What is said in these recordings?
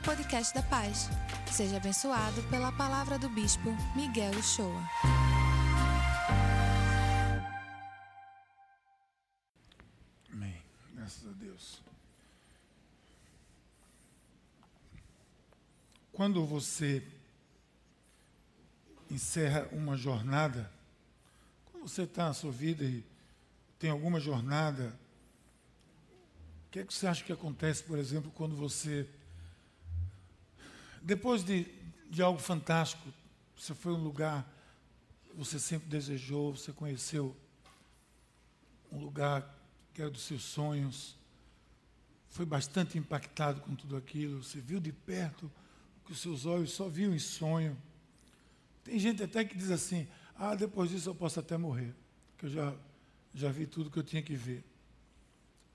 ao podcast da Paz. Seja abençoado pela palavra do Bispo Miguel Uchoa. Amém. Graças a Deus. Quando você encerra uma jornada, quando você está na sua vida e tem alguma jornada, o que, é que você acha que acontece, por exemplo, quando você, depois de, de algo fantástico, você foi um lugar que você sempre desejou, você conheceu um lugar que era dos seus sonhos, foi bastante impactado com tudo aquilo, você viu de perto o que os seus olhos só viam em sonho. Tem gente até que diz assim: ah, depois disso eu posso até morrer, que eu já, já vi tudo que eu tinha que ver.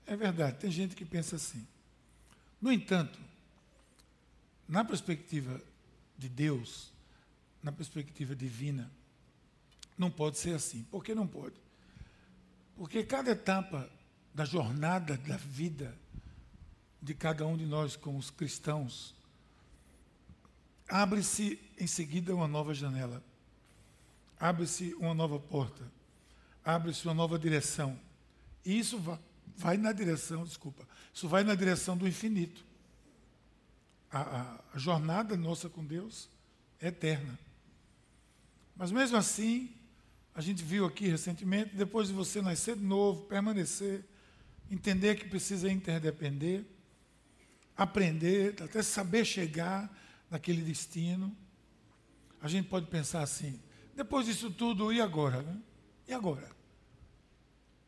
É verdade, tem gente que pensa assim. No entanto, na perspectiva de Deus, na perspectiva divina, não pode ser assim. Por que não pode? Porque cada etapa da jornada da vida de cada um de nós como os cristãos, abre-se em seguida uma nova janela, abre-se uma nova porta, abre-se uma nova direção. E isso vai, vai, na direção, desculpa, isso vai na direção do infinito. A, a, jornada nossa com Deus é eterna. Mas mesmo assim, a gente viu aqui recentemente, depois de você nascer de novo, permanecer, entender que precisa interdepender, aprender, até saber chegar naquele destino. A gente pode pensar assim: depois disso tudo, e agora? Né? E agora?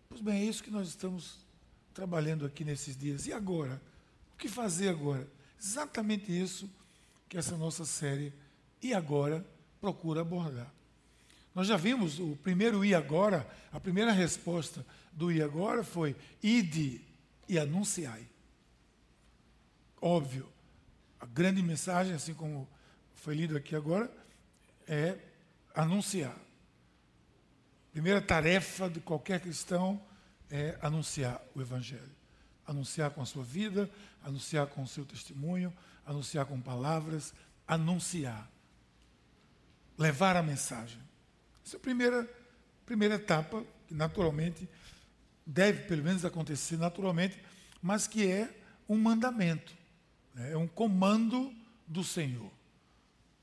Pois bem, é isso que nós estamos trabalhando aqui nesses dias. E agora? O que fazer agora? Exatamente isso que essa nossa série E Agora procura abordar. Nós já vimos o primeiro e agora, a primeira resposta do e agora foi ide e anunciai. Óbvio, a grande mensagem, assim como foi lido aqui agora, é anunciar. Primeira tarefa de qualquer cristão é anunciar o Evangelho. Anunciar com a sua vida, anunciar com o seu testemunho, anunciar com palavras, anunciar. Levar a mensagem. Essa é a primeira, primeira etapa, que naturalmente deve, pelo menos, acontecer naturalmente, mas que é um mandamento, né? é um comando do Senhor.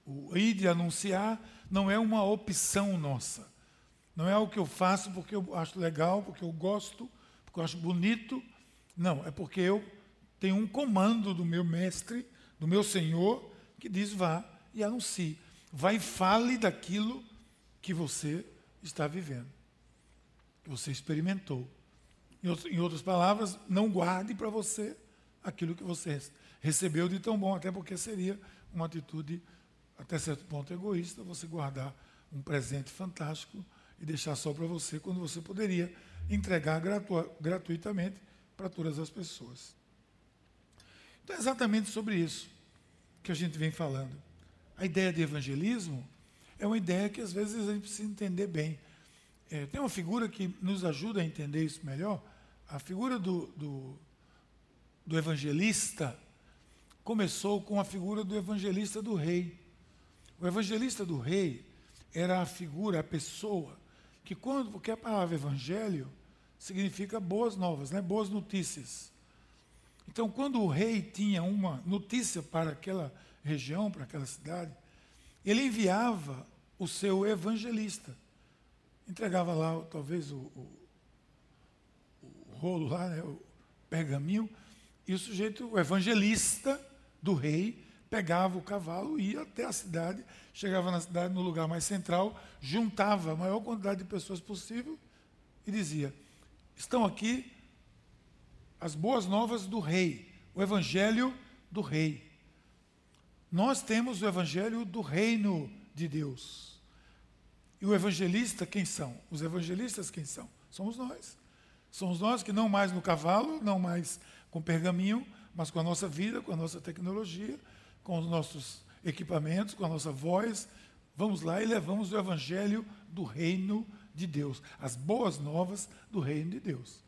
O ir de anunciar não é uma opção nossa. Não é algo que eu faço porque eu acho legal, porque eu gosto, porque eu acho bonito. Não, é porque eu tenho um comando do meu mestre, do meu Senhor, que diz: vá e anuncie. Vá e fale daquilo que você está vivendo, que você experimentou. Em outras palavras, não guarde para você aquilo que você recebeu de tão bom, até porque seria uma atitude, até certo ponto, egoísta, você guardar um presente fantástico e deixar só para você, quando você poderia entregar gratu gratuitamente para todas as pessoas. Então é exatamente sobre isso que a gente vem falando. A ideia de evangelismo é uma ideia que às vezes a gente precisa entender bem. É, tem uma figura que nos ajuda a entender isso melhor. A figura do, do, do evangelista começou com a figura do evangelista do rei. O evangelista do rei era a figura, a pessoa, que quando, porque a palavra evangelho significa boas novas, né? boas notícias. Então, quando o rei tinha uma notícia para aquela região, para aquela cidade, ele enviava o seu evangelista. Entregava lá, talvez, o, o, o rolo lá, né, o pergaminho, e o sujeito, o evangelista do rei, pegava o cavalo, ia até a cidade, chegava na cidade, no lugar mais central, juntava a maior quantidade de pessoas possível e dizia: Estão aqui as boas novas do rei, o evangelho do rei. Nós temos o evangelho do reino de Deus. E o evangelista, quem são? Os evangelistas, quem são? Somos nós. Somos nós que não mais no cavalo, não mais com pergaminho, mas com a nossa vida, com a nossa tecnologia, com os nossos equipamentos, com a nossa voz. Vamos lá e levamos o evangelho do reino de Deus, as boas novas do reino de Deus.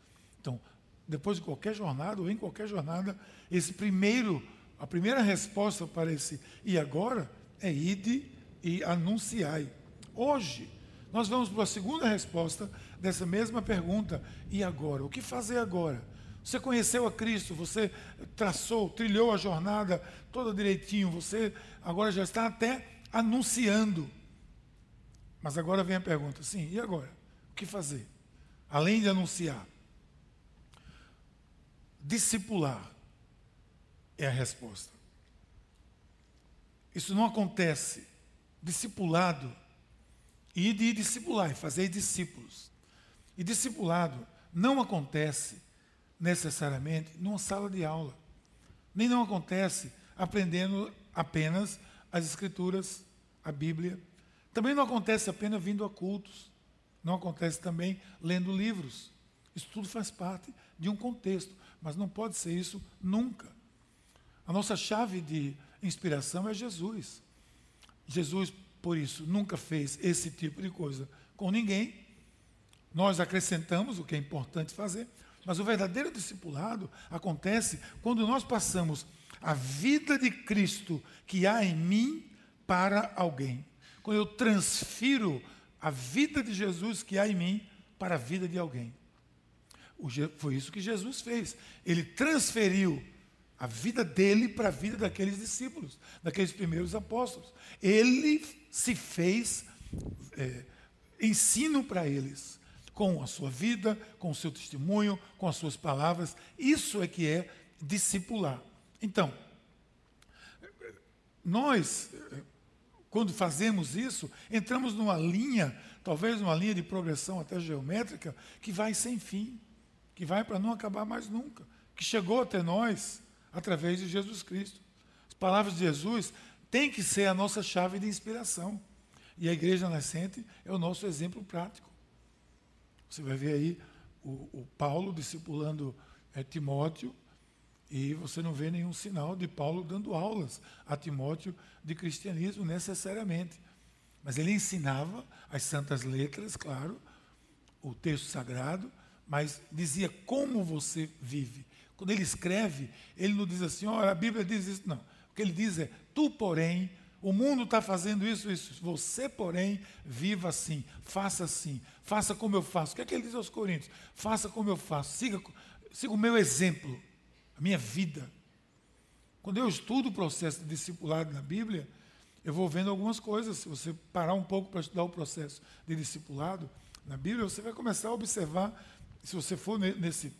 Então, depois de qualquer jornada, ou em qualquer jornada, esse primeiro a primeira resposta para esse e agora é ide e anunciai. Hoje, nós vamos para a segunda resposta dessa mesma pergunta. E agora? O que fazer agora? Você conheceu a Cristo, você traçou, trilhou a jornada toda direitinho, você agora já está até anunciando. Mas agora vem a pergunta: sim, e agora? O que fazer? Além de anunciar. Discipular é a resposta. Isso não acontece. Discipulado e de discipular, fazer discípulos. E discipulado não acontece necessariamente numa sala de aula. Nem não acontece aprendendo apenas as escrituras, a Bíblia. Também não acontece apenas vindo a cultos. Não acontece também lendo livros. Isso tudo faz parte de um contexto, mas não pode ser isso nunca. A nossa chave de inspiração é Jesus. Jesus por isso, nunca fez esse tipo de coisa com ninguém. Nós acrescentamos o que é importante fazer, mas o verdadeiro discipulado acontece quando nós passamos a vida de Cristo que há em mim para alguém. Quando eu transfiro a vida de Jesus que há em mim para a vida de alguém. Foi isso que Jesus fez. Ele transferiu a vida dele para a vida daqueles discípulos, daqueles primeiros apóstolos. Ele se fez é, ensino para eles, com a sua vida, com o seu testemunho, com as suas palavras. Isso é que é discipular. Então, nós, quando fazemos isso, entramos numa linha, talvez uma linha de progressão até geométrica, que vai sem fim, que vai para não acabar mais nunca, que chegou até nós através de Jesus Cristo. As palavras de Jesus têm que ser a nossa chave de inspiração. E a igreja nascente é o nosso exemplo prático. Você vai ver aí o, o Paulo discipulando é, Timóteo, e você não vê nenhum sinal de Paulo dando aulas a Timóteo de cristianismo necessariamente. Mas ele ensinava as santas letras, claro, o texto sagrado, mas dizia como você vive. Quando ele escreve, ele não diz assim, olha, a Bíblia diz isso, não. O que ele diz é, tu, porém, o mundo está fazendo isso, isso. Você, porém, viva assim, faça assim, faça como eu faço. O que é que ele diz aos Coríntios? Faça como eu faço, siga, siga o meu exemplo, a minha vida. Quando eu estudo o processo de discipulado na Bíblia, eu vou vendo algumas coisas. Se você parar um pouco para estudar o processo de discipulado na Bíblia, você vai começar a observar, se você for nesse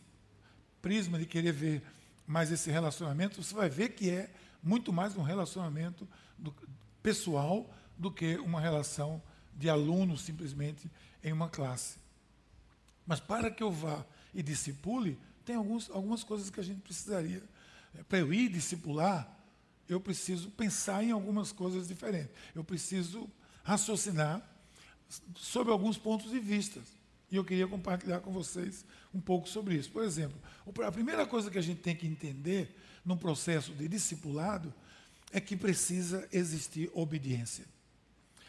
prisma de querer ver mais esse relacionamento, você vai ver que é muito mais um relacionamento do, pessoal do que uma relação de aluno simplesmente em uma classe. Mas para que eu vá e discipule, tem alguns, algumas coisas que a gente precisaria. É, para eu ir discipular, eu preciso pensar em algumas coisas diferentes. Eu preciso raciocinar sobre alguns pontos de vista. E eu queria compartilhar com vocês um pouco sobre isso. Por exemplo, a primeira coisa que a gente tem que entender no processo de discipulado é que precisa existir obediência.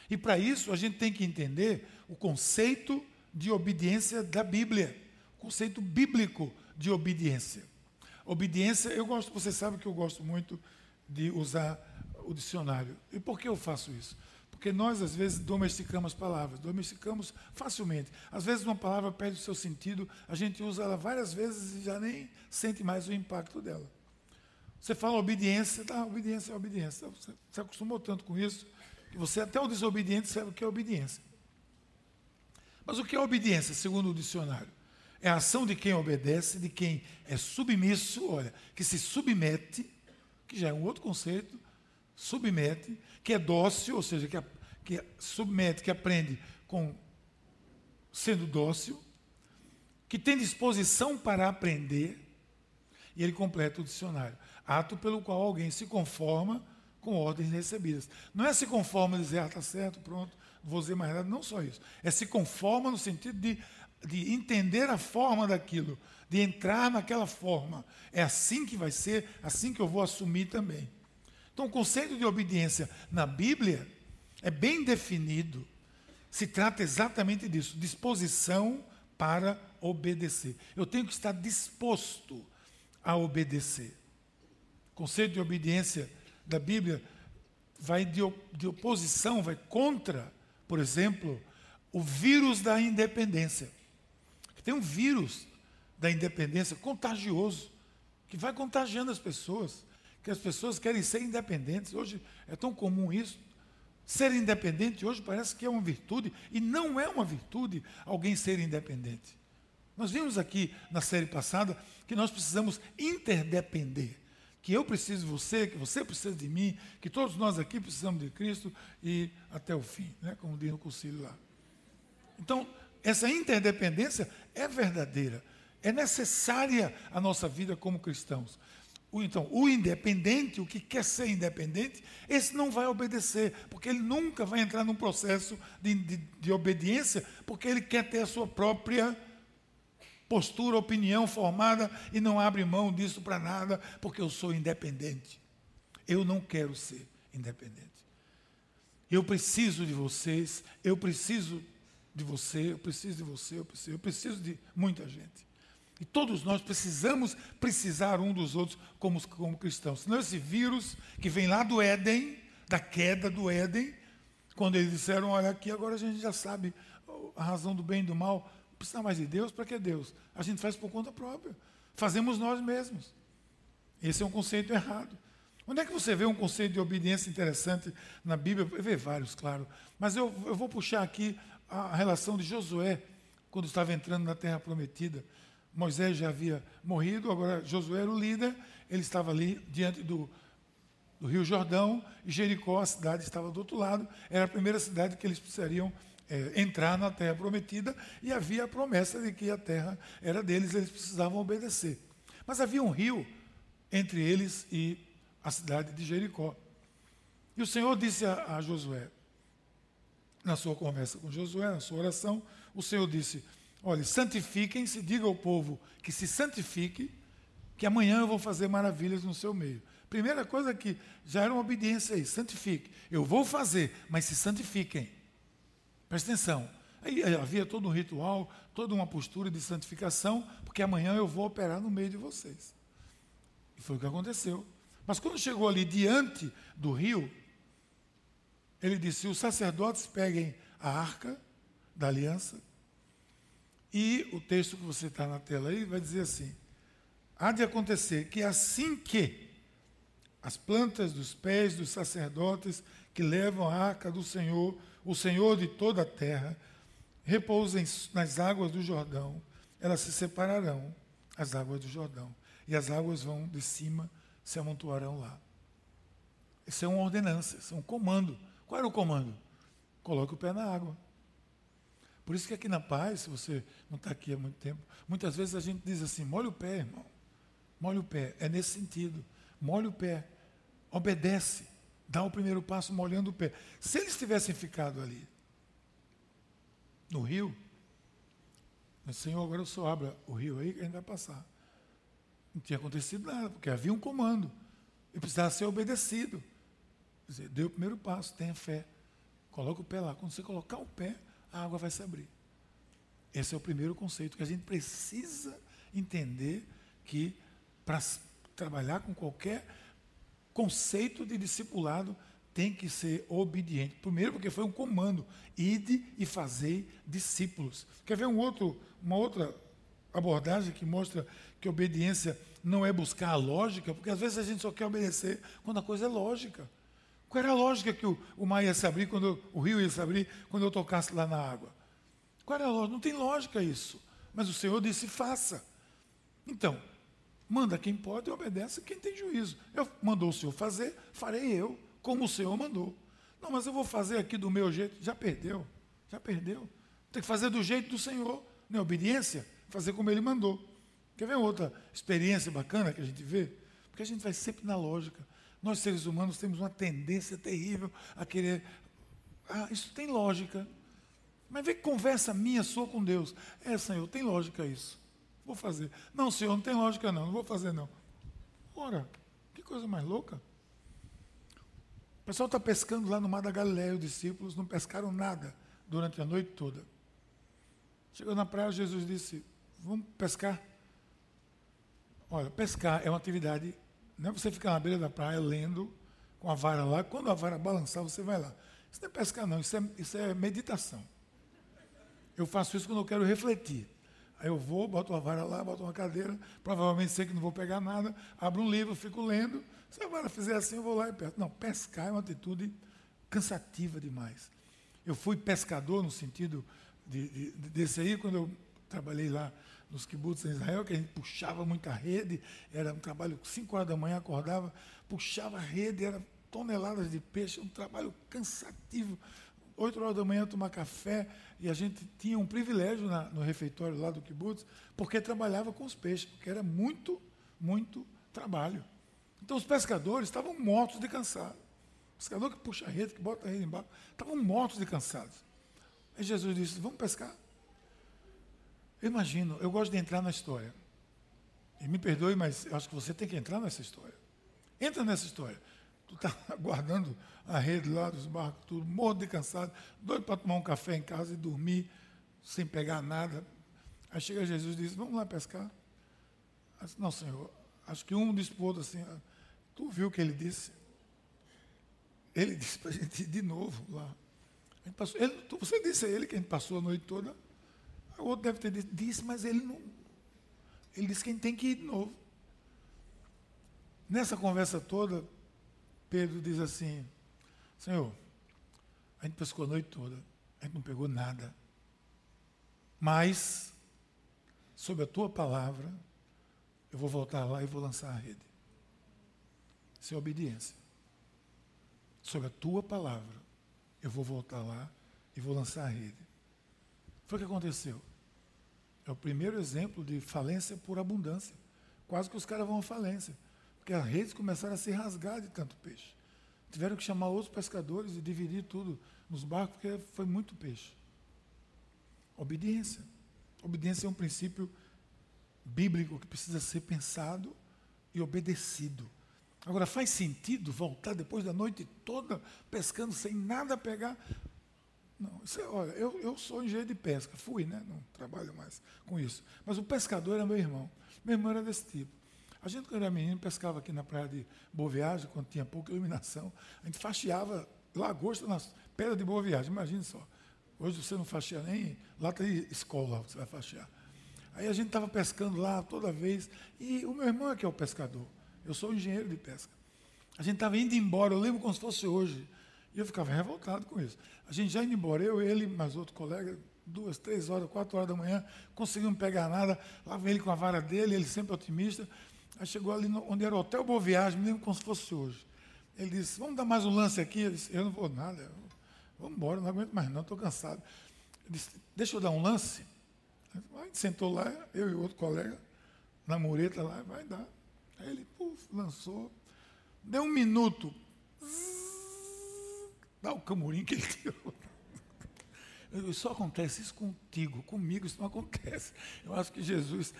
E para isso a gente tem que entender o conceito de obediência da Bíblia, conceito bíblico de obediência. Obediência, eu gosto, você sabe que eu gosto muito de usar o dicionário. E por que eu faço isso? Porque nós, às vezes, domesticamos palavras, domesticamos facilmente. Às vezes, uma palavra perde o seu sentido, a gente usa ela várias vezes e já nem sente mais o impacto dela. Você fala obediência, tá, obediência é obediência. Você se acostumou tanto com isso, que você, até o desobediente, sabe o que é obediência. Mas o que é obediência, segundo o dicionário? É a ação de quem obedece, de quem é submisso, olha, que se submete, que já é um outro conceito, submete, que é dócil, ou seja, que, que submete, que aprende com sendo dócil, que tem disposição para aprender, e ele completa o dicionário. Ato pelo qual alguém se conforma com ordens recebidas. Não é se conforma e dizer, ah, está certo, pronto, vou dizer mais nada. Não só isso. É se conforma no sentido de, de entender a forma daquilo, de entrar naquela forma. É assim que vai ser, assim que eu vou assumir também. Então, o conceito de obediência na Bíblia é bem definido. Se trata exatamente disso, disposição para obedecer. Eu tenho que estar disposto a obedecer. conceito de obediência da Bíblia vai de, de oposição, vai contra, por exemplo, o vírus da independência. Tem um vírus da independência contagioso, que vai contagiando as pessoas, que as pessoas querem ser independentes. Hoje é tão comum isso. Ser independente hoje parece que é uma virtude, e não é uma virtude alguém ser independente. Nós vimos aqui na série passada que nós precisamos interdepender. Que eu preciso de você, que você precisa de mim, que todos nós aqui precisamos de Cristo e até o fim, né? como diz no concílio lá. Então, essa interdependência é verdadeira, é necessária à nossa vida como cristãos. Então, o independente, o que quer ser independente, esse não vai obedecer, porque ele nunca vai entrar num processo de, de, de obediência, porque ele quer ter a sua própria postura, opinião formada e não abre mão disso para nada, porque eu sou independente. Eu não quero ser independente. Eu preciso de vocês, eu preciso de você, eu preciso de você, eu preciso, eu preciso de muita gente. E todos nós precisamos precisar um dos outros como, como cristãos. Senão esse vírus que vem lá do Éden, da queda do Éden, quando eles disseram, olha aqui, agora a gente já sabe a razão do bem e do mal, precisa mais de Deus, para que Deus? A gente faz por conta própria. Fazemos nós mesmos. Esse é um conceito errado. Onde é que você vê um conceito de obediência interessante na Bíblia? Vê vários, claro. Mas eu, eu vou puxar aqui a relação de Josué, quando estava entrando na terra prometida. Moisés já havia morrido, agora Josué era o líder, ele estava ali diante do, do Rio Jordão, e Jericó, a cidade, estava do outro lado, era a primeira cidade que eles precisariam é, entrar na terra prometida e havia a promessa de que a terra era deles, eles precisavam obedecer. Mas havia um rio entre eles e a cidade de Jericó. E o Senhor disse a, a Josué, na sua conversa com Josué, na sua oração, o Senhor disse: Olha, santifiquem-se, diga ao povo que se santifique, que amanhã eu vou fazer maravilhas no seu meio. Primeira coisa que já era uma obediência aí, santifique. Eu vou fazer, mas se santifiquem. Presta atenção. Aí havia todo um ritual, toda uma postura de santificação, porque amanhã eu vou operar no meio de vocês. E foi o que aconteceu. Mas quando chegou ali diante do rio, ele disse: os sacerdotes peguem a arca da aliança. E o texto que você está na tela aí vai dizer assim: há de acontecer que assim que as plantas dos pés dos sacerdotes que levam a arca do Senhor o Senhor de toda a terra, repousem nas águas do Jordão, elas se separarão, as águas do Jordão, e as águas vão de cima, se amontoarão lá. Isso é uma ordenança, isso é um comando. Qual era o comando? Coloque o pé na água. Por isso que aqui na paz, se você não está aqui há muito tempo, muitas vezes a gente diz assim, molhe o pé, irmão. Molhe o pé. É nesse sentido. Molhe o pé. Obedece dá o primeiro passo molhando o pé. Se eles tivessem ficado ali, no rio, Senhor, agora o Senhor abra o rio aí que a gente vai passar. Não tinha acontecido nada, porque havia um comando. E precisava ser obedecido. Quer dizer, dê o primeiro passo, tenha fé. Coloca o pé lá. Quando você colocar o pé, a água vai se abrir. Esse é o primeiro conceito que a gente precisa entender que para trabalhar com qualquer conceito de discipulado tem que ser obediente. Primeiro, porque foi um comando: ide e fazei discípulos. Quer ver um outro, uma outra abordagem que mostra que obediência não é buscar a lógica, porque às vezes a gente só quer obedecer quando a coisa é lógica. Qual era a lógica que o, o mar ia se abrir, quando o rio ia se abrir, quando eu tocasse lá na água? Qual era a lógica? Não tem lógica isso. Mas o Senhor disse: faça. Então, Manda quem pode e obedece quem tem juízo. Eu mandou o Senhor fazer, farei eu, como o Senhor mandou. Não, mas eu vou fazer aqui do meu jeito. Já perdeu, já perdeu. Tem que fazer do jeito do Senhor, na é obediência, fazer como Ele mandou. Quer ver outra experiência bacana que a gente vê? Porque a gente vai sempre na lógica. Nós, seres humanos, temos uma tendência terrível a querer. Ah, isso tem lógica. Mas vê que conversa minha, sua com Deus. É, Senhor, tem lógica isso. Vou fazer. Não, senhor, não tem lógica não, não vou fazer não. Ora, que coisa mais louca. O pessoal está pescando lá no Mar da Galileia, os discípulos não pescaram nada durante a noite toda. Chegou na praia, Jesus disse: Vamos pescar. Olha, pescar é uma atividade Não é você ficar na beira da praia lendo com a vara lá, quando a vara balançar, você vai lá. Isso não é pescar, não, isso é, isso é meditação. Eu faço isso quando eu quero refletir. Aí eu vou, boto uma vara lá, boto uma cadeira, provavelmente sei que não vou pegar nada, abro um livro, fico lendo. Se a vara fizer assim, eu vou lá e pesco. Não, pescar é uma atitude cansativa demais. Eu fui pescador no sentido de, de, desse aí, quando eu trabalhei lá nos kibbutz em Israel, que a gente puxava muita rede, era um trabalho, 5 horas da manhã acordava, puxava a rede, era toneladas de peixe, um trabalho cansativo. 8 horas da manhã tomar café, e a gente tinha um privilégio na, no refeitório lá do kibbutz, porque trabalhava com os peixes, porque era muito, muito trabalho. Então os pescadores estavam mortos de cansado. O pescador que puxa a rede, que bota a rede embaixo, estavam mortos de cansados. Aí Jesus disse: Vamos pescar. Eu imagino, eu gosto de entrar na história. E me perdoe, mas eu acho que você tem que entrar nessa história. Entra nessa história. Tu está guardando a rede lá dos barcos, tudo, morto de cansado, doido para tomar um café em casa e dormir sem pegar nada. Aí chega Jesus e diz: Vamos lá pescar. Disse, Não, Senhor. Acho que um disse para o outro assim: ah, Tu viu o que ele disse? Ele disse para a gente ir de novo lá. Passou, ele, você disse a ele que a gente passou a noite toda. O outro deve ter dito, disse, mas ele não. Ele disse que a gente tem que ir de novo. Nessa conversa toda, Pedro diz assim: Senhor, a gente pescou a noite toda, a gente não pegou nada. Mas, sob a tua palavra, eu vou voltar lá e vou lançar a rede. Isso é obediência. Sob a tua palavra, eu vou voltar lá e vou lançar a rede. Foi o que aconteceu. É o primeiro exemplo de falência por abundância. Quase que os caras vão à falência. Porque as redes começaram a se rasgar de tanto peixe. Tiveram que chamar outros pescadores e dividir tudo nos barcos, porque foi muito peixe. Obediência. Obediência é um princípio bíblico que precisa ser pensado e obedecido. Agora, faz sentido voltar depois da noite toda pescando sem nada pegar? Não, isso é, olha, eu, eu sou engenheiro de pesca, fui, né? Não trabalho mais com isso. Mas o pescador era meu irmão. Meu irmão era desse tipo. A gente, quando era menino, pescava aqui na praia de Boa Viagem, quando tinha pouca iluminação. A gente faxeava lagosta nas pedras de Boa Viagem, imagine só. Hoje você não faxeia nem. Lá tem escola, você vai faxear. Aí a gente estava pescando lá toda vez. E o meu irmão é que é o pescador. Eu sou engenheiro de pesca. A gente estava indo embora, eu lembro como se fosse hoje. E eu ficava revoltado com isso. A gente já indo embora, eu, ele, mais outro colega, duas, três horas, quatro horas da manhã, conseguimos pegar nada. Lá vem ele com a vara dele, ele sempre otimista. Aí chegou ali no, onde era o Hotel Boa Viagem, me lembro como se fosse hoje. Ele disse, vamos dar mais um lance aqui? Eu disse, eu não vou nada, vamos embora, não aguento mais não, estou cansado. Ele disse, deixa eu dar um lance. A gente sentou lá, eu e outro colega, na mureta lá, vai dar. Aí ele, puf, lançou. Deu um minuto, Dá o camurim que ele tirou. Só acontece isso contigo, comigo isso não acontece. Eu acho que Jesus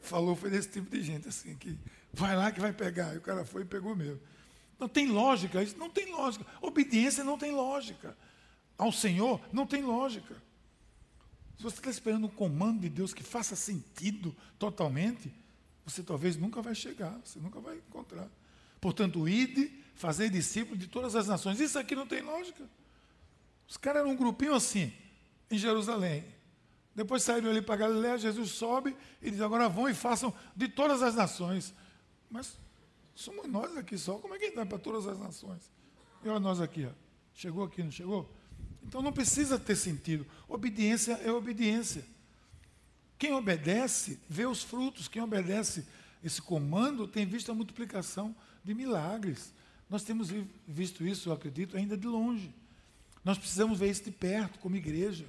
falou, foi desse tipo de gente assim, que vai lá que vai pegar. E o cara foi e pegou mesmo. Não tem lógica, isso não tem lógica. Obediência não tem lógica. Ao Senhor não tem lógica. Se você está esperando um comando de Deus que faça sentido totalmente, você talvez nunca vai chegar, você nunca vai encontrar. Portanto, ide fazer discípulos de todas as nações. Isso aqui não tem lógica. Os caras eram um grupinho assim, em Jerusalém. Depois saíram ali para Galiléia, Jesus sobe e diz: agora vão e façam de todas as nações. Mas somos nós aqui só, como é que dá para todas as nações? E olha nós aqui, ó. chegou aqui, não chegou? Então não precisa ter sentido. Obediência é obediência. Quem obedece vê os frutos, quem obedece esse comando tem visto a multiplicação de milagres. Nós temos visto isso, eu acredito, ainda de longe. Nós precisamos ver isso de perto, como igreja,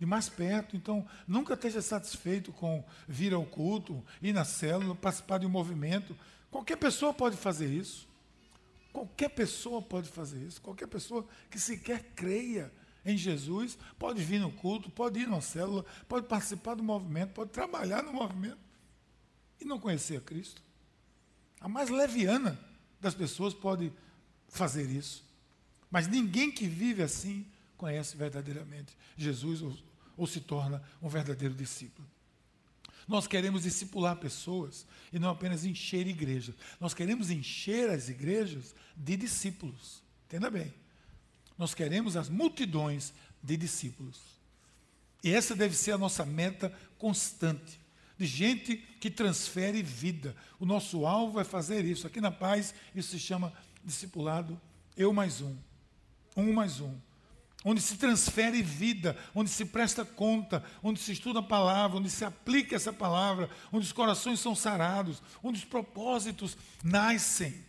de mais perto. Então, nunca esteja satisfeito com vir ao culto, ir na célula, participar de um movimento. Qualquer pessoa pode fazer isso. Qualquer pessoa pode fazer isso. Qualquer pessoa que sequer creia em Jesus pode vir no culto, pode ir na célula, pode participar do movimento, pode trabalhar no movimento e não conhecer a Cristo. A mais leviana das pessoas pode fazer isso. Mas ninguém que vive assim conhece verdadeiramente Jesus ou, ou se torna um verdadeiro discípulo. Nós queremos discipular pessoas e não apenas encher igrejas. Nós queremos encher as igrejas de discípulos. Entenda bem. Nós queremos as multidões de discípulos. E essa deve ser a nossa meta constante. De gente que transfere vida. O nosso alvo é fazer isso. Aqui na paz, isso se chama discipulado. Eu mais um. Um mais um onde se transfere vida, onde se presta conta, onde se estuda a palavra, onde se aplica essa palavra, onde os corações são sarados, onde os propósitos nascem.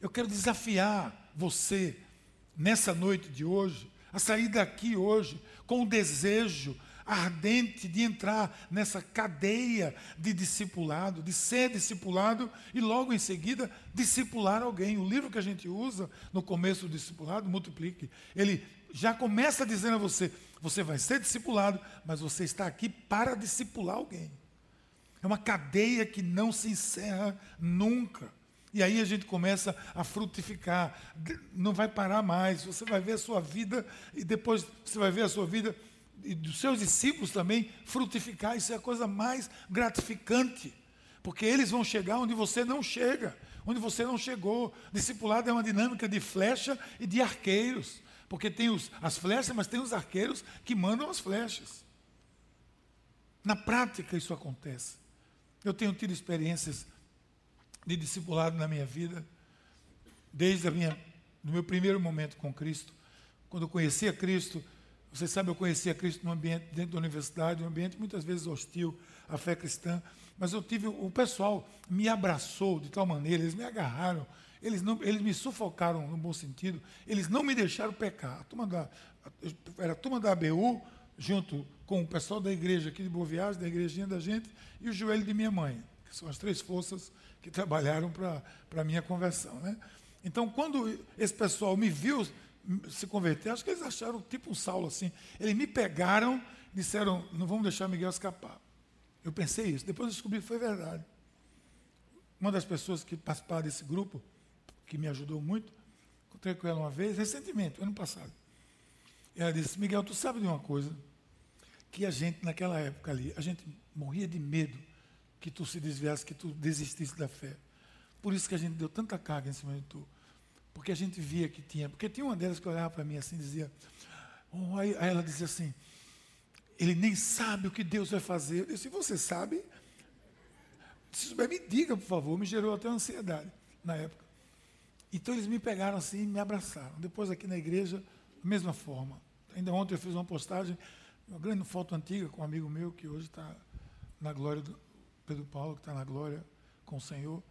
Eu quero desafiar você, nessa noite de hoje, a sair daqui hoje com o desejo ardente de entrar nessa cadeia de discipulado, de ser discipulado e logo em seguida discipular alguém. O livro que a gente usa no começo do discipulado, Multiplique, ele já começa dizendo a você: você vai ser discipulado, mas você está aqui para discipular alguém. É uma cadeia que não se encerra nunca. E aí a gente começa a frutificar, não vai parar mais. Você vai ver a sua vida e depois você vai ver a sua vida e dos seus discípulos também frutificar. Isso é a coisa mais gratificante. Porque eles vão chegar onde você não chega, onde você não chegou. Discipulado é uma dinâmica de flecha e de arqueiros. Porque tem os, as flechas, mas tem os arqueiros que mandam as flechas. Na prática isso acontece. Eu tenho tido experiências de discipulado na minha vida, desde no meu primeiro momento com Cristo. Quando eu conheci a Cristo, você sabe, eu conhecia Cristo num ambiente dentro da universidade, um ambiente muitas vezes hostil à fé cristã, mas eu tive, o pessoal me abraçou de tal maneira, eles me agarraram, eles, não, eles me sufocaram no bom sentido, eles não me deixaram pecar. A turma da, era a turma da ABU, junto com o pessoal da igreja aqui de Boa Viagem, da igrejinha da gente, e o joelho de minha mãe, que são as três forças que trabalharam para a minha conversão. Né? Então, quando esse pessoal me viu se converter, acho que eles acharam tipo um Saulo assim. Eles me pegaram, disseram, não vamos deixar Miguel escapar. Eu pensei isso, depois eu descobri que foi verdade. Uma das pessoas que participava desse grupo, que me ajudou muito, encontrei com ela uma vez, recentemente, ano passado. E ela disse, Miguel, tu sabe de uma coisa? Que a gente, naquela época ali, a gente morria de medo que tu se desviasse, que tu desistisse da fé. Por isso que a gente deu tanta carga em cima de tu. Porque a gente via que tinha. Porque tinha uma delas que olhava para mim assim e dizia. Oh, aí, ela dizia assim: ele nem sabe o que Deus vai fazer. Eu disse: você sabe? Se souber, me diga, por favor. Me gerou até ansiedade na época. Então eles me pegaram assim e me abraçaram. Depois aqui na igreja, mesma forma. Ainda ontem eu fiz uma postagem, uma grande foto antiga com um amigo meu que hoje está na glória do Pedro Paulo, que está na glória com o Senhor,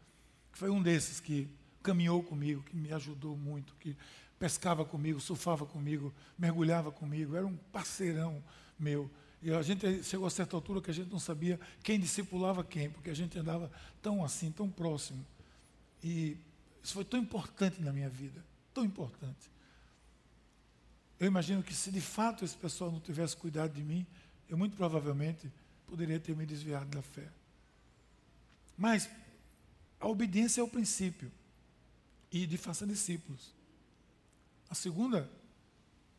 que foi um desses que caminhou comigo, que me ajudou muito, que pescava comigo, surfava comigo, mergulhava comigo, era um parceirão meu. E a gente chegou a certa altura que a gente não sabia quem discipulava quem, porque a gente andava tão assim, tão próximo. E isso foi tão importante na minha vida, tão importante. Eu imagino que se de fato esse pessoal não tivesse cuidado de mim, eu muito provavelmente poderia ter me desviado da fé. Mas a obediência é o princípio e de faça discípulos. A segunda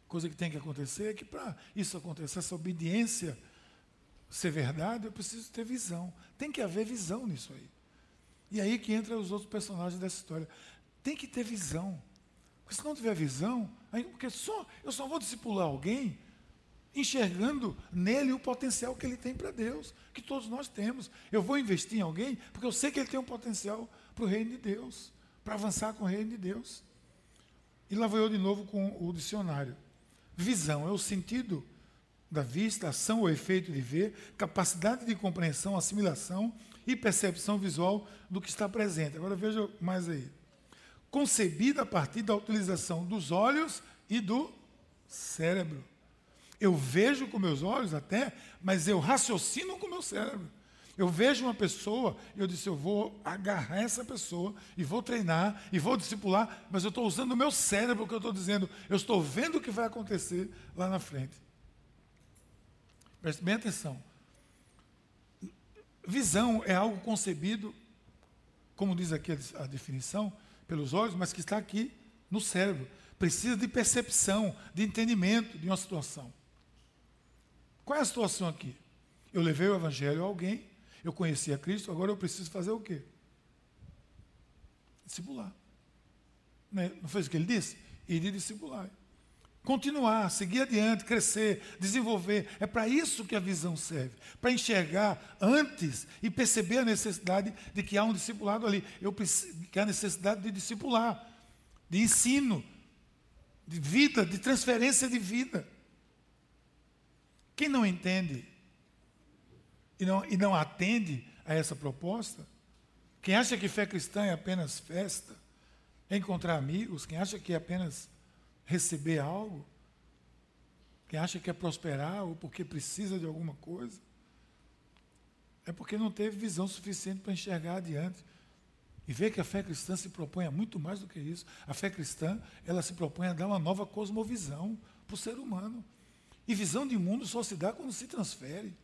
coisa que tem que acontecer é que para isso acontecer, essa obediência ser verdade, eu preciso ter visão. Tem que haver visão nisso aí. E aí que entra os outros personagens dessa história. Tem que ter visão. Porque se não tiver visão, aí, porque só, eu só vou discipular alguém enxergando nele o potencial que ele tem para Deus, que todos nós temos. Eu vou investir em alguém porque eu sei que ele tem um potencial para o reino de Deus para avançar com o reino de Deus. E lá vou eu de novo com o dicionário. Visão é o sentido da vista, ação ou efeito de ver, capacidade de compreensão, assimilação e percepção visual do que está presente. Agora veja mais aí. Concebida a partir da utilização dos olhos e do cérebro. Eu vejo com meus olhos até, mas eu raciocino com meu cérebro. Eu vejo uma pessoa e eu disse, eu vou agarrar essa pessoa e vou treinar e vou discipular, mas eu estou usando o meu cérebro que eu estou dizendo, eu estou vendo o que vai acontecer lá na frente. Preste bem atenção. Visão é algo concebido, como diz aqui a definição, pelos olhos, mas que está aqui no cérebro. Precisa de percepção, de entendimento de uma situação. Qual é a situação aqui? Eu levei o evangelho a alguém, eu conheci a Cristo, agora eu preciso fazer o quê? Discipular. Né? Não foi isso que ele disse? Ir de discipular. Continuar, seguir adiante, crescer, desenvolver. É para isso que a visão serve. Para enxergar antes e perceber a necessidade de que há um discipulado ali. Eu que há necessidade de discipular, de ensino, de vida, de transferência de vida. Quem não entende e não, e não atende a essa proposta, quem acha que fé cristã é apenas festa, é encontrar amigos, quem acha que é apenas receber algo, quem acha que é prosperar ou porque precisa de alguma coisa, é porque não teve visão suficiente para enxergar adiante. E ver que a fé cristã se propõe a muito mais do que isso. A fé cristã, ela se propõe a dar uma nova cosmovisão para o ser humano. E visão de mundo só se dá quando se transfere.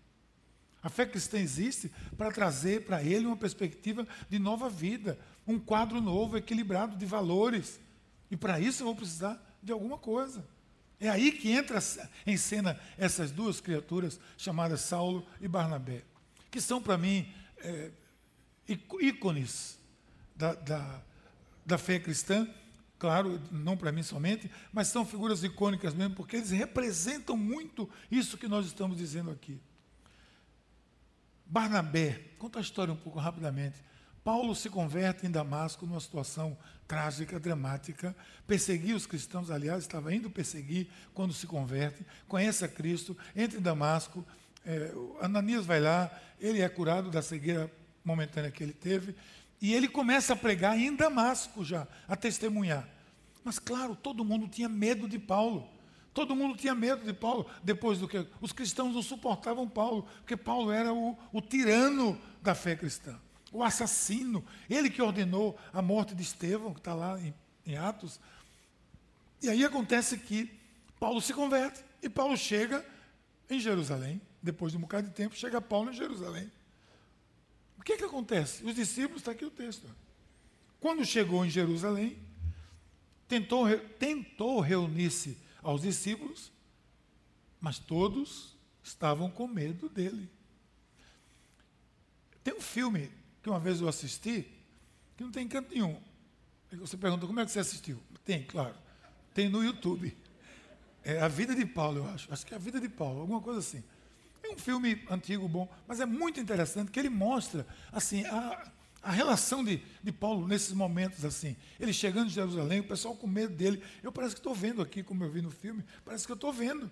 A fé cristã existe para trazer para ele uma perspectiva de nova vida, um quadro novo, equilibrado de valores. E para isso eu vou precisar de alguma coisa. É aí que entra em cena essas duas criaturas chamadas Saulo e Barnabé, que são para mim é, ícones da, da, da fé cristã, claro, não para mim somente, mas são figuras icônicas mesmo, porque eles representam muito isso que nós estamos dizendo aqui. Barnabé, conta a história um pouco rapidamente. Paulo se converte em Damasco numa situação trágica, dramática. Perseguir os cristãos, aliás, estava indo perseguir quando se converte. Conhece a Cristo, entra em Damasco. É, Ananias vai lá, ele é curado da cegueira momentânea que ele teve. E ele começa a pregar em Damasco já, a testemunhar. Mas, claro, todo mundo tinha medo de Paulo. Todo mundo tinha medo de Paulo, depois do que. Os cristãos não suportavam Paulo, porque Paulo era o, o tirano da fé cristã o assassino, ele que ordenou a morte de Estevão, que está lá em, em Atos. E aí acontece que Paulo se converte e Paulo chega em Jerusalém. Depois de um bocado de tempo, chega Paulo em Jerusalém. O que, que acontece? Os discípulos, está aqui o texto. Quando chegou em Jerusalém, tentou, tentou reunir-se aos discípulos, mas todos estavam com medo dele. Tem um filme que uma vez eu assisti, que não tem canto nenhum. Você pergunta, como é que você assistiu? Tem, claro. Tem no YouTube. É a vida de Paulo, eu acho. Acho que é a vida de Paulo, alguma coisa assim. É um filme antigo, bom, mas é muito interessante que ele mostra assim a, a relação de, de Paulo nesses momentos assim. Ele chegando em Jerusalém, o pessoal com medo dele. Eu parece que estou vendo aqui, como eu vi no filme, parece que eu estou vendo.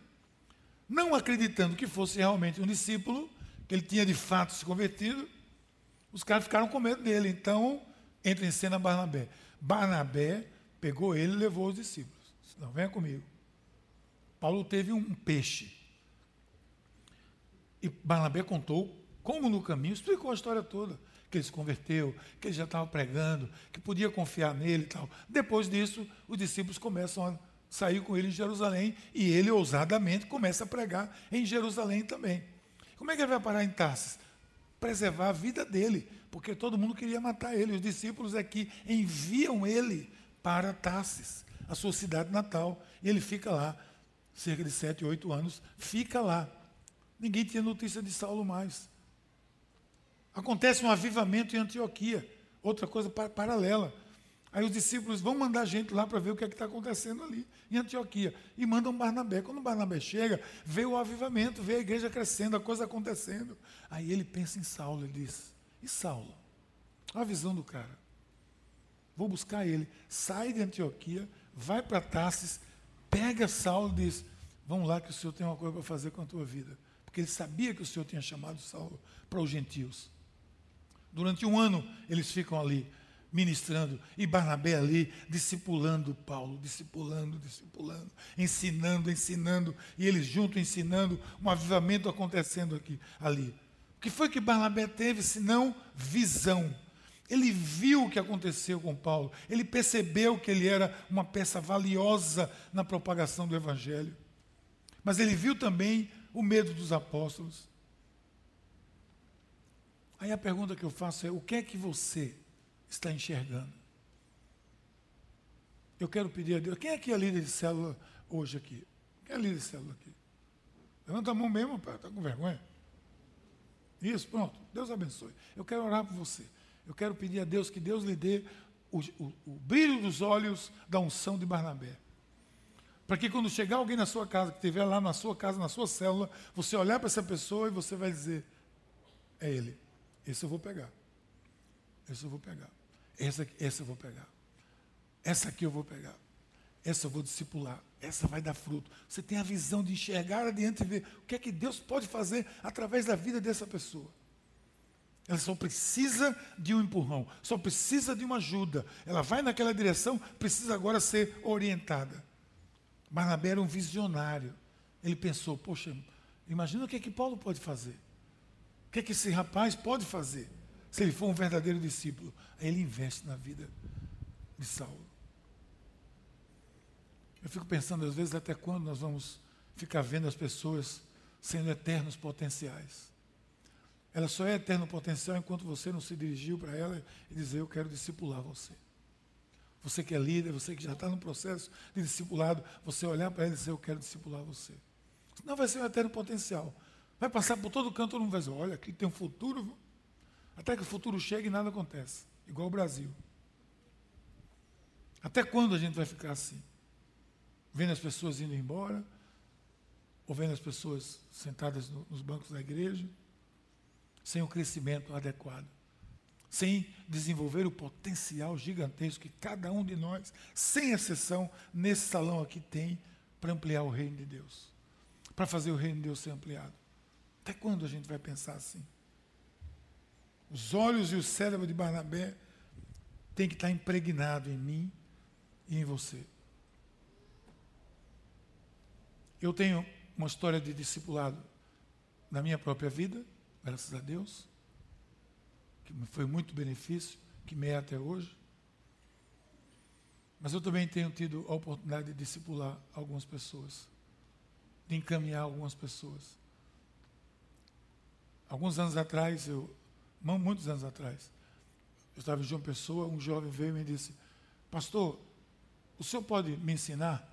Não acreditando que fosse realmente um discípulo, que ele tinha de fato se convertido, os caras ficaram com medo dele. Então, entra em cena Barnabé. Barnabé pegou ele e levou os discípulos. Não, venha comigo. Paulo teve um peixe. E Barnabé contou como no caminho, explicou a história toda. Que ele se converteu, que ele já estava pregando, que podia confiar nele e tal. Depois disso, os discípulos começam a sair com ele em Jerusalém e ele ousadamente começa a pregar em Jerusalém também. Como é que ele vai parar em Tarsis? preservar a vida dele, porque todo mundo queria matar ele. Os discípulos é enviam ele para Tarsis, a sua cidade natal, e ele fica lá, cerca de sete, oito anos, fica lá. Ninguém tinha notícia de Saulo mais. Acontece um avivamento em Antioquia, outra coisa paralela. Aí os discípulos vão mandar gente lá para ver o que é está acontecendo ali, em Antioquia. E mandam Barnabé. Quando Barnabé chega, vê o avivamento, vê a igreja crescendo, a coisa acontecendo. Aí ele pensa em Saulo, ele diz: E Saulo? Olha a visão do cara. Vou buscar ele. Sai de Antioquia, vai para Tarsis, pega Saulo e diz: Vamos lá que o Senhor tem uma coisa para fazer com a tua vida. Porque ele sabia que o Senhor tinha chamado Saulo para os gentios. Durante um ano eles ficam ali ministrando, e Barnabé ali, discipulando Paulo, discipulando, discipulando, ensinando, ensinando, e eles juntos ensinando, um avivamento acontecendo aqui, ali. O que foi que Barnabé teve, senão visão? Ele viu o que aconteceu com Paulo, ele percebeu que ele era uma peça valiosa na propagação do Evangelho. Mas ele viu também o medo dos apóstolos. Aí a pergunta que eu faço é: o que é que você está enxergando. Eu quero pedir a Deus. Quem é que é líder de célula hoje aqui? Quem é líder de célula aqui? Levanta a mão mesmo. Está com vergonha? Isso, pronto. Deus abençoe. Eu quero orar por você. Eu quero pedir a Deus que Deus lhe dê o, o, o brilho dos olhos da unção de Barnabé. Para que quando chegar alguém na sua casa, que estiver lá na sua casa, na sua célula, você olhar para essa pessoa e você vai dizer: é ele. Esse eu vou pegar. Esse eu vou pegar. Essa, essa eu vou pegar. Essa aqui eu vou pegar. Essa eu vou discipular. Essa vai dar fruto. Você tem a visão de enxergar adiante e ver o que é que Deus pode fazer através da vida dessa pessoa. Ela só precisa de um empurrão, só precisa de uma ajuda. Ela vai naquela direção, precisa agora ser orientada. Barnabé era um visionário. Ele pensou: poxa, imagina o que é que Paulo pode fazer. Que que esse rapaz pode fazer se ele for um verdadeiro discípulo? Aí ele investe na vida de Saulo. Eu fico pensando, às vezes, até quando nós vamos ficar vendo as pessoas sendo eternos potenciais. Ela só é eterno potencial enquanto você não se dirigiu para ela e dizer: Eu quero discipular você. Você que é líder, você que já está no processo de discipulado, você olhar para ela e dizer: Eu quero discipular você. Senão vai ser um eterno potencial. Vai passar por todo canto, não vai dizer: Olha, aqui tem um futuro. Até que o futuro chegue e nada acontece. Igual o Brasil. Até quando a gente vai ficar assim? Vendo as pessoas indo embora, ou vendo as pessoas sentadas no, nos bancos da igreja, sem o crescimento adequado, sem desenvolver o potencial gigantesco que cada um de nós, sem exceção, nesse salão aqui tem para ampliar o reino de Deus, para fazer o reino de Deus ser ampliado. Até quando a gente vai pensar assim? Os olhos e o cérebro de Barnabé tem que estar impregnado em mim e em você. Eu tenho uma história de discipulado na minha própria vida, graças a Deus, que me foi muito benefício, que me é até hoje. Mas eu também tenho tido a oportunidade de discipular algumas pessoas, de encaminhar algumas pessoas. Alguns anos atrás, eu, muitos anos atrás, eu estava em João Pessoa, um jovem veio e me disse, pastor, o senhor pode me ensinar?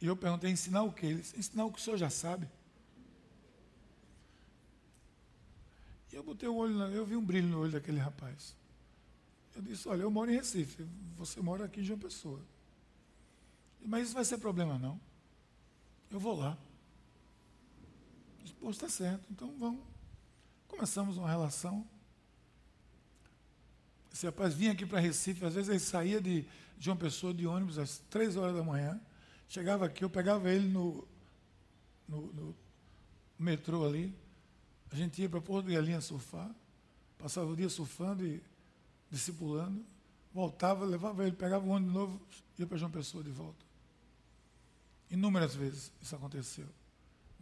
E eu perguntei, ensinar o quê? Ele disse, ensinar o que o senhor já sabe. E eu botei o olho, eu vi um brilho no olho daquele rapaz. Eu disse, olha, eu moro em Recife, você mora aqui em João Pessoa. Mas isso vai ser problema não. Eu vou lá. Pô, está certo, então vamos. Começamos uma relação. Esse rapaz vinha aqui para Recife, às vezes ele saía de João Pessoa de ônibus às três horas da manhã, chegava aqui, eu pegava ele no, no, no metrô ali, a gente ia para Porto de Galinha surfar, passava o dia surfando e discipulando, voltava, levava ele, pegava o ônibus de novo, ia para João Pessoa de volta. Inúmeras vezes isso aconteceu.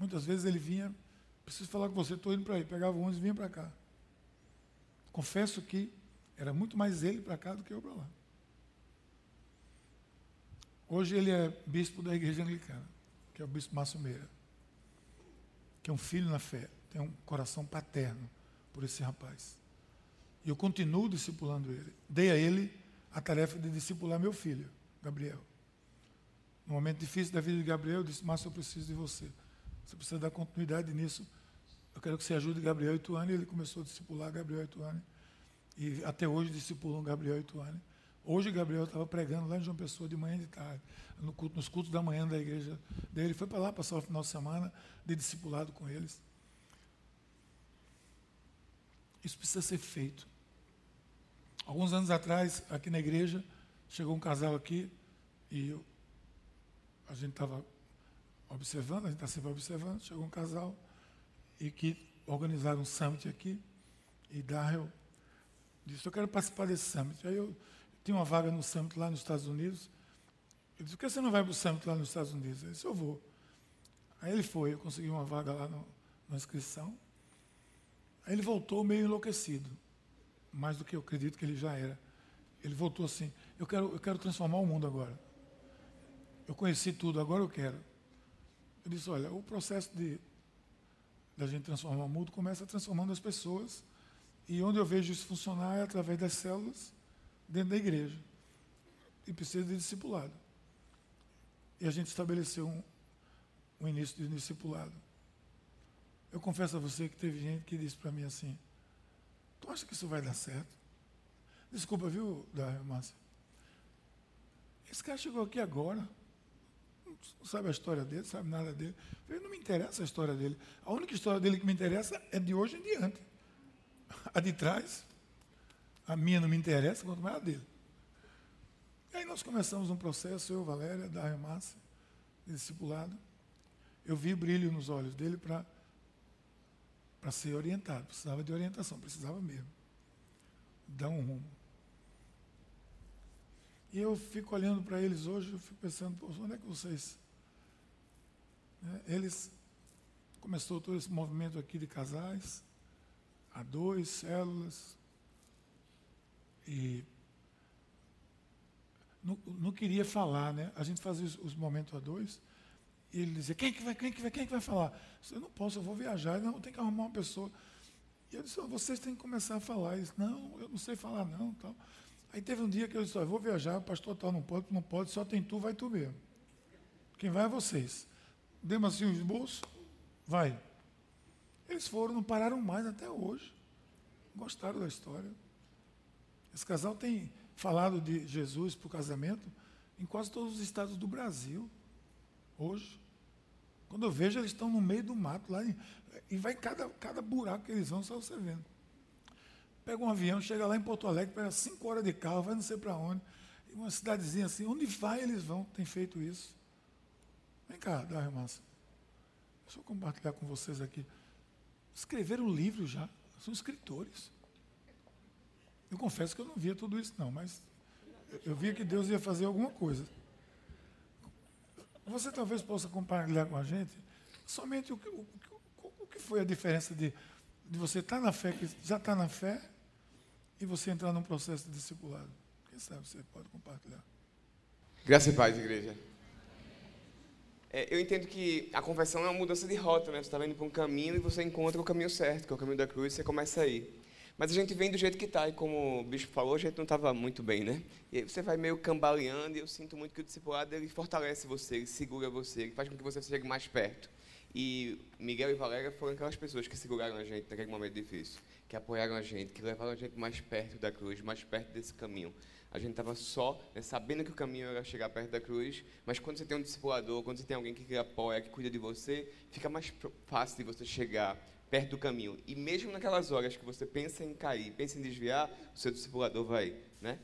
Muitas vezes ele vinha, preciso falar com você, estou indo para aí, pegava o ônibus e vinha para cá. Confesso que era muito mais ele para cá do que eu para lá. Hoje ele é bispo da igreja anglicana, que é o bispo Márcio Meira, que é um filho na fé, tem um coração paterno por esse rapaz. E eu continuo discipulando ele. Dei a ele a tarefa de discipular meu filho, Gabriel. No momento difícil da vida de Gabriel, eu disse, Márcio, eu preciso de você. Você precisa dar continuidade nisso. Eu quero que você ajude Gabriel e Tuane. Ele começou a discipular Gabriel e Tuane. E até hoje discipulam Gabriel e Tuane. Hoje Gabriel estava pregando lá em João Pessoa de manhã e de tarde, no culto, nos cultos da manhã da igreja dele. Foi para lá passar o final de semana de discipulado com eles. Isso precisa ser feito. Alguns anos atrás, aqui na igreja, chegou um casal aqui e eu, a gente estava observando, a gente está sempre observando, chegou um casal e que organizaram um summit aqui e Darrell disse, eu quero participar desse summit. Aí eu tinha uma vaga no summit lá nos Estados Unidos. Ele disse, por que você não vai para o summit lá nos Estados Unidos? Eu disse, eu vou. Aí ele foi, eu consegui uma vaga lá no, na inscrição. Aí ele voltou meio enlouquecido, mais do que eu acredito que ele já era. Ele voltou assim: eu quero, eu quero transformar o mundo agora. Eu conheci tudo, agora eu quero. Eu disse: olha, o processo de da gente transformar o mundo começa transformando as pessoas. E onde eu vejo isso funcionar é através das células dentro da igreja. E precisa de discipulado. E a gente estabeleceu um, um início de discipulado. Eu confesso a você que teve gente que disse para mim assim: Tu acha que isso vai dar certo? Desculpa, viu, Márcia? Esse cara chegou aqui agora. Não sabe a história dele, sabe nada dele. Eu não me interessa a história dele. A única história dele que me interessa é de hoje em diante. A de trás, a minha não me interessa, quanto mais a dele. E aí nós começamos um processo, eu, Valéria, da Márcia, discipulado. Eu vi brilho nos olhos dele para para ser orientado. Precisava de orientação, precisava mesmo. Dar um rumo. E eu fico olhando para eles hoje, eu fico pensando, onde é que vocês. Né? Eles. Começou todo esse movimento aqui de casais, a dois, células. E não, não, queria falar, né? A gente fazia os, os momentos a dois. E ele dizia, quem é que vai, quem é que vai, quem é que vai falar? Eu não posso, eu vou viajar, não, tem que arrumar uma pessoa. E eu disse, vocês têm que começar a falar. Ele disse, não, eu não sei falar não. Tal. Aí teve um dia que eu disse, vou viajar, o pastor tal não pode, não pode, só tem tu, vai tu mesmo. Quem vai é vocês. Demos assim os bolsos, vai. Eles foram, não pararam mais até hoje. Gostaram da história. Esse casal tem falado de Jesus para o casamento em quase todos os estados do Brasil, hoje. Quando eu vejo, eles estão no meio do mato, lá e vai cada, cada buraco que eles vão, só você vendo. Pega um avião, chega lá em Porto Alegre, pega cinco horas de carro, vai não sei para onde. Uma cidadezinha assim, onde vai eles vão, tem feito isso. Vem cá, dá Massa. Deixa eu compartilhar com vocês aqui. Escreveram um livro já, são escritores. Eu confesso que eu não via tudo isso, não, mas eu via que Deus ia fazer alguma coisa. Você talvez possa compartilhar com a gente somente o que, o, o que foi a diferença de, de você estar na fé, que já está na fé, e você entrar num processo de discipulado. Quem sabe você pode compartilhar. Graças e paz, igreja. É, eu entendo que a conversão é uma mudança de rota, né? Você está indo para um caminho e você encontra o caminho certo, que é o caminho da cruz, e você começa a ir. Mas a gente vem do jeito que está, e como o bispo falou, a gente não estava muito bem, né? E você vai meio cambaleando, e eu sinto muito que o discipulado ele fortalece você, ele segura você, ele faz com que você chegue mais perto. E Miguel e Valéria foram aquelas pessoas que seguraram a gente naquele momento difícil, que apoiaram a gente, que levaram a gente mais perto da cruz, mais perto desse caminho. A gente estava só, né, sabendo que o caminho era chegar perto da cruz, mas quando você tem um discipulador, quando você tem alguém que apoia, que cuida de você, fica mais fácil de você chegar perto do caminho. E mesmo naquelas horas que você pensa em cair, pensa em desviar, o seu discipulador vai, né,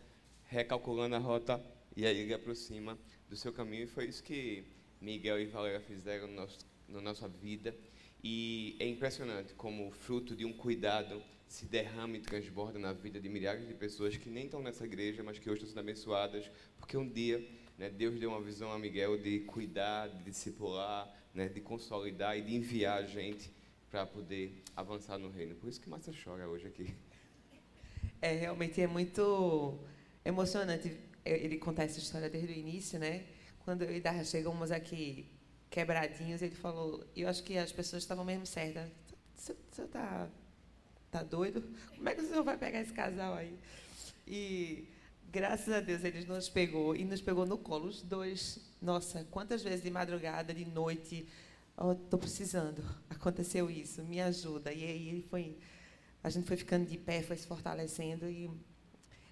recalculando a rota e aí ele aproxima do seu caminho. E foi isso que Miguel e Valéria fizeram no nosso na nossa vida. E é impressionante como o fruto de um cuidado se derrama e transborda na vida de milhares de pessoas que nem estão nessa igreja, mas que hoje estão sendo abençoadas, porque um dia né, Deus deu uma visão a Miguel de cuidar, de discipular, né, de consolidar e de enviar a gente para poder avançar no reino. Por isso que Márcia chora hoje aqui. É, realmente é muito emocionante ele contar essa história desde o início, né? Quando eu e Darra chegamos aqui quebradinhos, ele falou, eu acho que as pessoas estavam mesmo certas. Você está tá doido? Como é que o senhor vai pegar esse casal aí? E graças a Deus ele nos pegou e nos pegou no colo os dois. Nossa, quantas vezes de madrugada, de noite, oh, precisando. Aconteceu isso, me ajuda. E aí ele foi, a gente foi ficando de pé, foi se fortalecendo e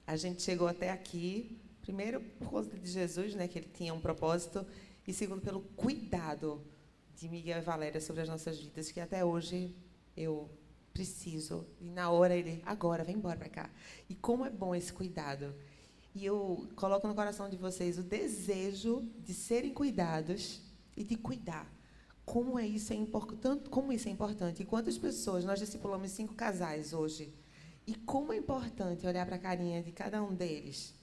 a gente chegou até aqui. Primeiro por causa de Jesus, né, que ele tinha um propósito e segundo pelo cuidado de Miguel e Valéria sobre as nossas vidas, que até hoje eu preciso. E na hora ele, agora, vem embora para cá. E como é bom esse cuidado. E eu coloco no coração de vocês o desejo de serem cuidados e de cuidar. Como é isso é importante, como isso é importante. E quantas pessoas nós discipulamos cinco casais hoje? E como é importante olhar para a carinha de cada um deles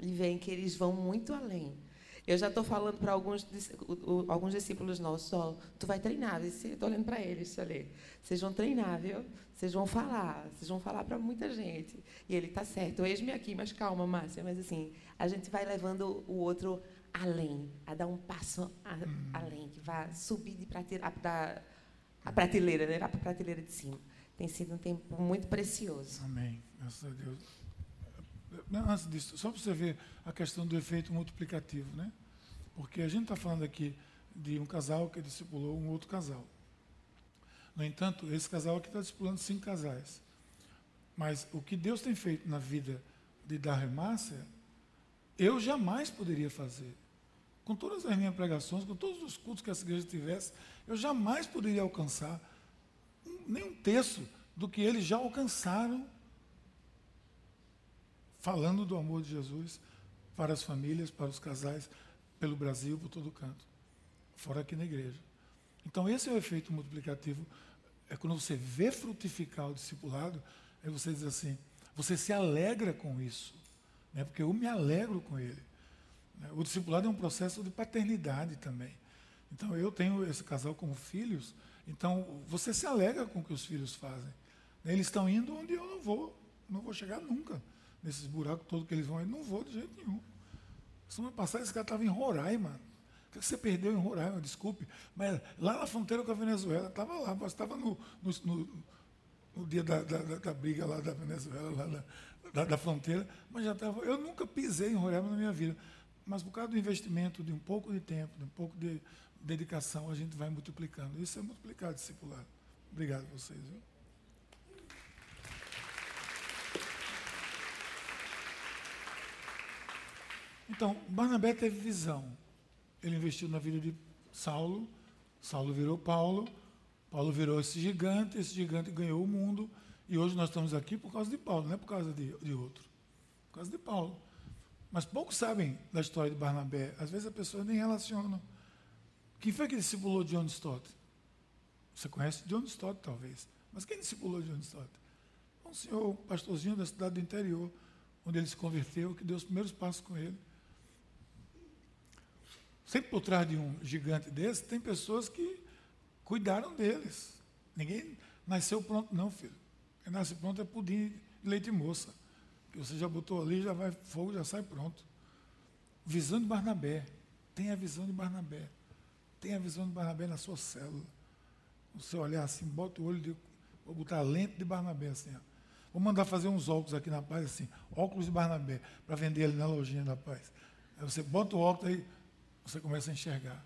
e ver que eles vão muito além eu já estou falando para alguns, alguns discípulos nossos, ó, tu vai treinar, estou olhando para eles, ali. Vocês vão treinar, viu? Vocês vão falar, vocês vão falar para muita gente. E ele está certo, eis-me aqui, mas calma, Márcia, mas assim, a gente vai levando o outro além, a dar um passo a, além, que vai subir de prateleira, a, prateleira, né? para a prateleira de cima. Tem sido um tempo muito precioso. Amém. Graças a Deus. Antes disso, só para você ver a questão do efeito multiplicativo, né? Porque a gente está falando aqui de um casal que discipulou um outro casal. No entanto, esse casal aqui está discipulando cinco casais. Mas o que Deus tem feito na vida de Darren Márcia, eu jamais poderia fazer. Com todas as minhas pregações, com todos os cultos que essa igreja tivesse, eu jamais poderia alcançar nem um terço do que eles já alcançaram falando do amor de Jesus para as famílias, para os casais, pelo Brasil, por todo canto, fora aqui na igreja. Então, esse é o efeito multiplicativo. É quando você vê frutificar o discipulado, aí você diz assim, você se alegra com isso, né? porque eu me alegro com ele. Né? O discipulado é um processo de paternidade também. Então, eu tenho esse casal como filhos, então você se alegra com o que os filhos fazem. Eles estão indo onde eu não vou, não vou chegar nunca. Nesses buracos todos que eles vão, eu não vou de jeito nenhum. Semana passada esse cara estava em Roraima, o que você perdeu em Roraima? Desculpe. Mas lá na fronteira com a Venezuela, estava lá, estava no, no, no, no, dia da, da, da, briga lá da Venezuela, lá da, da, fronteira, mas já estava. Eu nunca pisei em Roraima na minha vida. Mas por causa do investimento de um pouco de tempo, de um pouco de dedicação, a gente vai multiplicando. Isso é multiplicar discipulado. Obrigado a vocês. Viu? Então, Barnabé teve visão. Ele investiu na vida de Saulo, Saulo virou Paulo, Paulo virou esse gigante, esse gigante ganhou o mundo, e hoje nós estamos aqui por causa de Paulo, não é por causa de, de outro. Por causa de Paulo. Mas poucos sabem da história de Barnabé. Às vezes a pessoa nem relaciona. Quem foi que discipulou John Stott? Você conhece John Stott, talvez. Mas quem discipulou John Stott? Um senhor, pastorzinho da cidade do interior, onde ele se converteu, que deu os primeiros passos com ele. Sempre por trás de um gigante desse, tem pessoas que cuidaram deles. Ninguém nasceu pronto, não, filho. Quem nasce pronto é pudim de leite moça. Que você já botou ali, já vai fogo, já sai pronto. Visão de Barnabé. Tem a visão de Barnabé. Tem a visão de Barnabé na sua célula. Você olhar assim, bota o olho de. Vou botar a lente de Barnabé assim. Ó. Vou mandar fazer uns óculos aqui na paz, assim, óculos de Barnabé, para vender ali na lojinha da paz. Aí você bota o óculos aí, você começa a enxergar.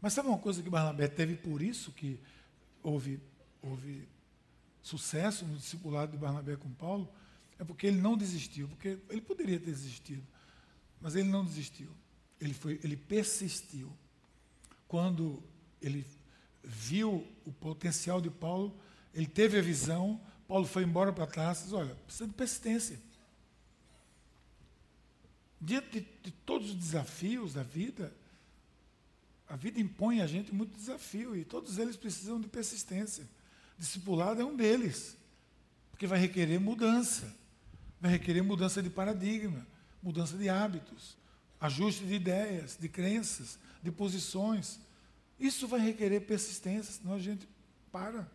Mas sabe uma coisa que Barnabé teve por isso que houve, houve sucesso no discipulado de Barnabé com Paulo? É porque ele não desistiu, porque ele poderia ter desistido, mas ele não desistiu. Ele, foi, ele persistiu. Quando ele viu o potencial de Paulo, ele teve a visão, Paulo foi embora para trás, olha, precisa de persistência diante de, de, todos os desafios da vida, a vida impõe a gente muito desafio e todos eles precisam de persistência. Discipulado é um deles, porque vai requerer mudança, vai requerer mudança de paradigma, mudança de hábitos, ajuste de ideias, de crenças, de posições. Isso vai requerer persistência, senão a gente para.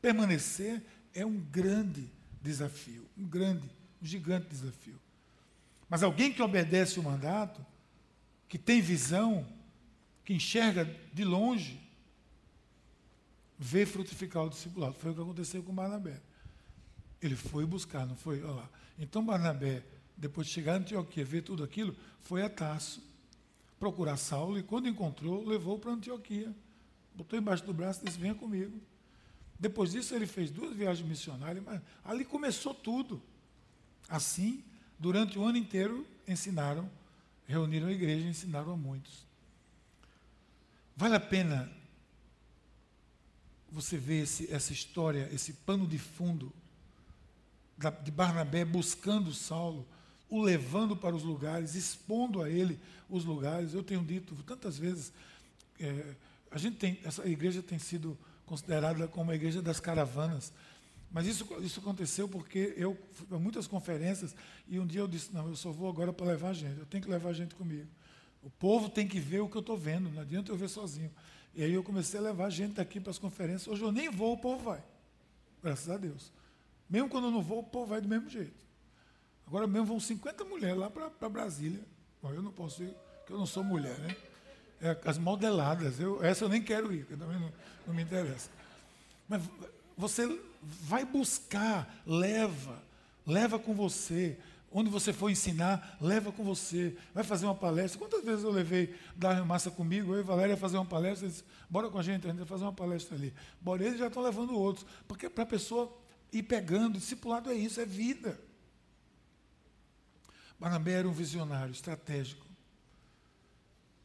Permanecer é um grande desafio, um grande, um gigante desafio. Mas alguém que obedece o mandato, que tem visão, que enxerga de longe, vê frutificar o discipulado. Foi o que aconteceu com Barnabé. Ele foi buscar, não foi? Olha lá. Então Barnabé, depois de chegar a Antioquia, ver tudo aquilo, foi a Tasso, procurar Saulo, e quando encontrou, levou para Antioquia. Botou embaixo do braço e disse, venha comigo. Depois disso, ele fez duas viagens missionárias, mas ali começou tudo. Assim, durante o ano inteiro ensinaram, reuniram a igreja e ensinaram a muitos. Vale a pena você ver esse, essa história, esse pano de fundo da, de Barnabé buscando Saulo, o levando para os lugares, expondo a ele os lugares. Eu tenho dito tantas vezes, é, a gente tem, essa igreja tem sido considerada como a igreja das caravanas. Mas isso, isso aconteceu porque eu fui para muitas conferências e um dia eu disse, não, eu só vou agora para levar gente, eu tenho que levar gente comigo. O povo tem que ver o que eu estou vendo, não adianta eu ver sozinho. E aí eu comecei a levar gente daqui para as conferências. Hoje eu nem vou, o povo vai. Graças a Deus. Mesmo quando eu não vou, o povo vai do mesmo jeito. Agora mesmo vão 50 mulheres lá para Brasília. Bom, eu não posso ir, porque eu não sou mulher, né? É, as modeladas. Eu, essa eu nem quero ir, porque também não, não me interessa. Mas você vai buscar, leva, leva com você Onde você for ensinar, leva com você. Vai fazer uma palestra. Quantas vezes eu levei Darwin Massa comigo, eu e Valéria fazer uma palestra, disse, bora com a gente, a gente vai fazer uma palestra ali. Bora, eles já estão levando outros. Porque para a pessoa ir pegando, discipulado é isso, é vida. Barnabé era um visionário estratégico.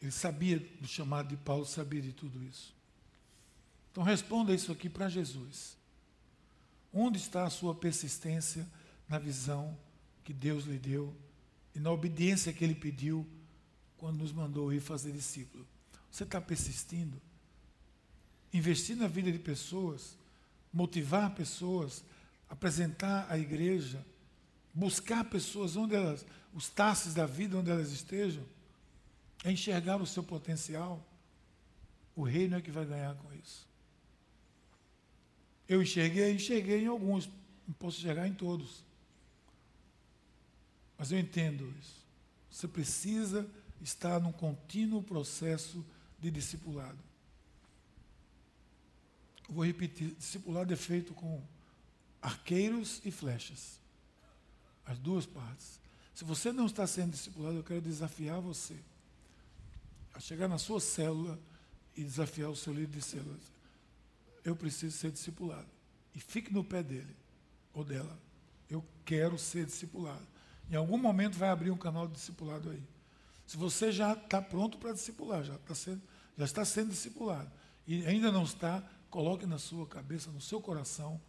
Ele sabia do chamado de Paulo, sabia de tudo isso. Então responda isso aqui para Jesus. Onde está a sua persistência na visão que Deus lhe deu e na obediência que ele pediu quando nos mandou ir fazer discípulo? Você está persistindo? Investir na vida de pessoas, motivar pessoas, apresentar a igreja, buscar pessoas onde elas, os tasses da vida onde elas estejam, é enxergar o seu potencial. O reino é que vai ganhar com isso. Eu enxerguei, enxerguei em alguns, não posso enxergar em todos. Mas eu entendo isso. Você precisa estar num contínuo processo de discipulado. Eu vou repetir: discipulado é feito com arqueiros e flechas. As duas partes. Se você não está sendo discipulado, eu quero desafiar você a chegar na sua célula e desafiar o seu líder de célula eu preciso ser discipulado. E fique no pé dele ou dela. Eu quero ser discipulado. Em algum momento vai abrir um canal de discipulado aí. Se você já está pronto para discipular, já, está sendo, já está sendo discipulado, e ainda não está, coloque na sua cabeça, no seu coração,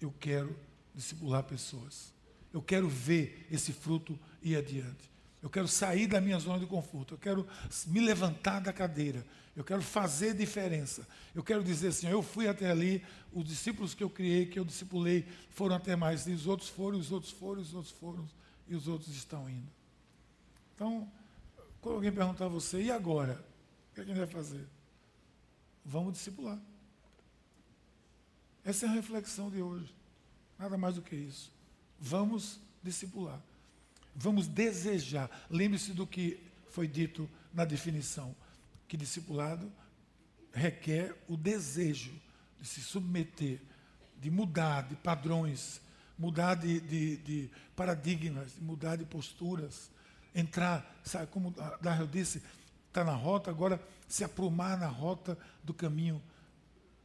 eu quero discipular pessoas. Eu quero ver esse fruto ir adiante. Eu quero sair da minha zona de conforto. Eu quero me levantar da cadeira. Eu quero fazer diferença. Eu quero dizer assim: eu fui até ali, os discípulos que eu criei, que eu discipulei, foram até mais. E os outros foram, os outros foram, os outros foram, e os outros estão indo. Então, quando alguém perguntar a você, e agora? O que, a gente vai fazer? Vamos discipular. Essa é a reflexão de hoje. Nada mais do que isso. Vamos discipular. Vamos desejar. Lembre-se do que foi dito na definição: que discipulado requer o desejo de se submeter, de mudar de padrões, mudar de, de, de paradigmas, mudar de posturas, entrar, sabe, como Darrell disse, está na rota, agora se aprumar na rota do caminho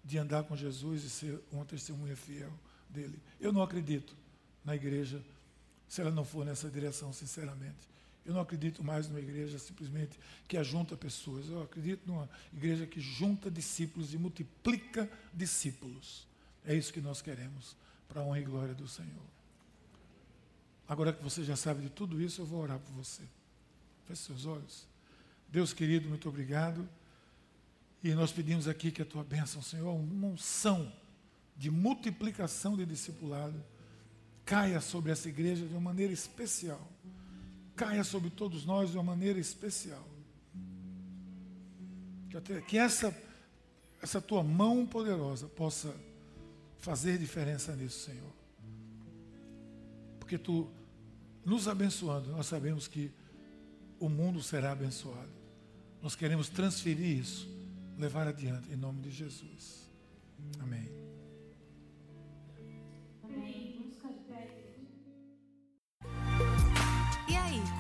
de andar com Jesus e ser uma testemunha fiel dele. Eu não acredito na igreja se ela não for nessa direção, sinceramente. Eu não acredito mais numa igreja simplesmente que ajunta pessoas. Eu acredito numa igreja que junta discípulos e multiplica discípulos. É isso que nós queremos, para a honra e glória do Senhor. Agora que você já sabe de tudo isso, eu vou orar por você. Feche seus olhos. Deus querido, muito obrigado. E nós pedimos aqui que a tua bênção, Senhor, uma unção de multiplicação de discipulado caia sobre essa igreja de uma maneira especial. Caia sobre todos nós de uma maneira especial. Que, essa, essa tua mão poderosa possa fazer diferença nisso, Senhor. Porque tu, nos abençoando, nós sabemos que o mundo será abençoado. Nós queremos transferir isso, levar adiante, em nome de Jesus. Amém.